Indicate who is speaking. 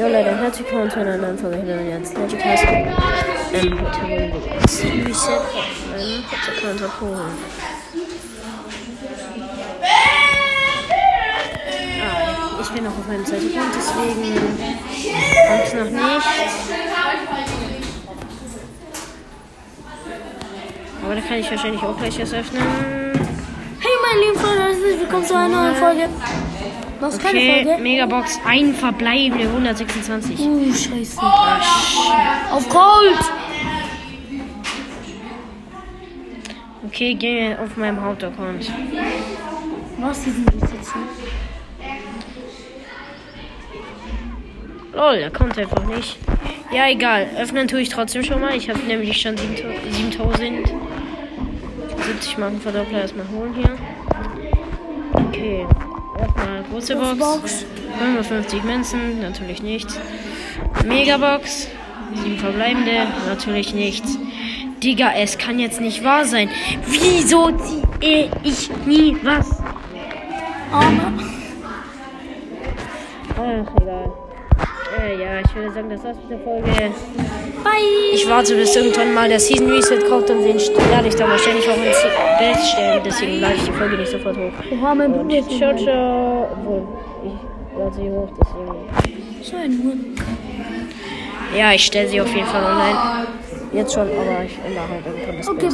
Speaker 1: Jo Leute, herzlich willkommen zu einer neuen Folge hier jetzt Legend Cast. Ähm, heute wollen wir das Reset auf meinem Hauptaccount abholen. Ah, ich bin noch auf meinem zweiten Account, deswegen kommt es noch nicht. Aber da kann ich wahrscheinlich auch gleich erst öffnen.
Speaker 2: Hey meine lieben Freunde, herzlich willkommen zu einer neuen Folge. Was keine
Speaker 1: Okay,
Speaker 2: Folge?
Speaker 1: Megabox, ein verbleibende 126.
Speaker 2: Uh, scheiße.
Speaker 1: Shit.
Speaker 2: Auf Gold!
Speaker 1: Okay, gehen wir auf meinem Hauptaccount.
Speaker 2: Was diesen Besitzer?
Speaker 1: Lol, er kommt einfach nicht. Ja, egal. Öffnen tue ich trotzdem schon mal. Ich habe nämlich schon 7000. 70 Marken Verdoppler erstmal holen hier. Okay. Erstmal große. Box. 55 Münzen, natürlich nichts. Megabox. 7 verbleibende, natürlich nichts. Digga, es kann jetzt nicht wahr sein. Wieso ziehe ich nie was?
Speaker 2: Arme.
Speaker 1: Ach, egal. Äh, ja, ich würde sagen, das war's mit der Folge.
Speaker 2: Bye!
Speaker 1: Ich warte, bis irgendwann mal der Season Reset kommt und den werde ich dann wahrscheinlich auch ins Bild stellen. Deswegen lade ich die Folge nicht sofort hoch.
Speaker 2: Oha, mein Bruder ist
Speaker 1: ciao, ciao. Obwohl, ich lade sie hoch, deswegen.
Speaker 2: So ein Hund.
Speaker 1: Ja, ich stelle sie auf jeden Fall online. Jetzt schon, aber ich ändere halt irgendwann das
Speaker 2: Okay,
Speaker 1: Bild.